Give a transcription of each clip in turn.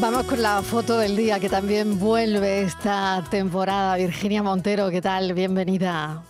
Vamos con la foto del día que también vuelve esta temporada. Virginia Montero, ¿qué tal? Bienvenida.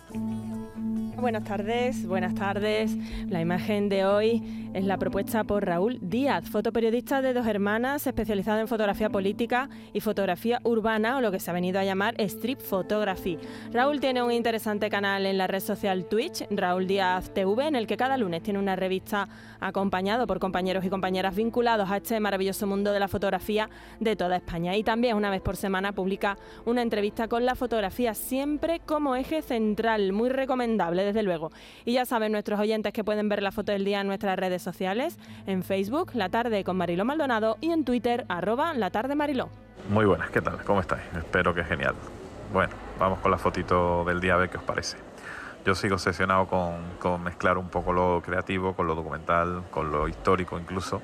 Buenas tardes, buenas tardes. La imagen de hoy es la propuesta por Raúl Díaz, fotoperiodista de dos hermanas, especializado en fotografía política y fotografía urbana, o lo que se ha venido a llamar Strip Photography. Raúl tiene un interesante canal en la red social Twitch, Raúl Díaz TV, en el que cada lunes tiene una revista acompañado por compañeros y compañeras vinculados a este maravilloso mundo de la fotografía de toda España. Y también una vez por semana publica una entrevista con la fotografía, siempre como eje central, muy recomendable desde luego. Y ya saben nuestros oyentes que pueden ver la foto del día en nuestras redes sociales, en Facebook, La Tarde con Mariló Maldonado y en Twitter, arroba La Tarde Mariló. Muy buenas, ¿qué tal? ¿Cómo estáis? Espero que genial. Bueno, vamos con la fotito del día a ver qué os parece. Yo sigo obsesionado con, mezclar un poco lo creativo con lo documental, con lo histórico incluso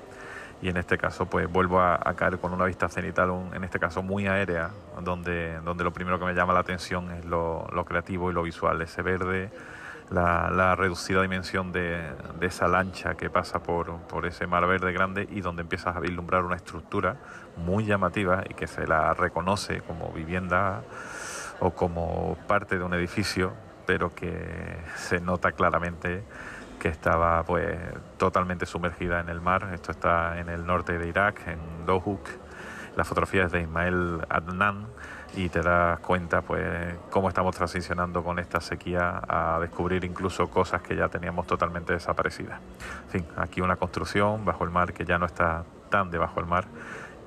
y en este caso pues vuelvo a, caer con una vista cenital, en este caso muy aérea, donde, donde lo primero que me llama la atención es lo creativo y lo visual, ese verde, la, reducida dimensión de, esa lancha que pasa por, por, ese mar verde grande y donde empiezas a vislumbrar una estructura muy llamativa y que se la reconoce como vivienda o como parte de un edificio, pero que se nota claramente que estaba pues totalmente sumergida en el mar. Esto está en el norte de Irak, en Dohuk. La fotografía es de Ismael Adnan y te das cuenta pues cómo estamos transicionando con esta sequía a descubrir incluso cosas que ya teníamos totalmente desaparecidas. En fin, aquí una construcción bajo el mar que ya no está tan debajo del mar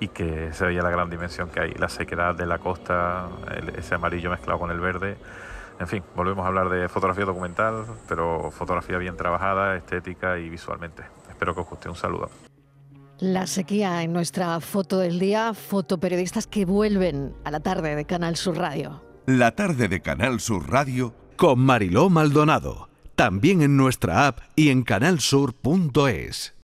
y que se veía la gran dimensión que hay, la sequedad de la costa, ese amarillo mezclado con el verde. En fin, volvemos a hablar de fotografía documental, pero fotografía bien trabajada, estética y visualmente. Espero que os guste. Un saludo. La sequía en nuestra foto del día, fotoperiodistas que vuelven a la tarde de Canal Sur Radio. La tarde de Canal Sur Radio con Mariló Maldonado, también en nuestra app y en canalsur.es.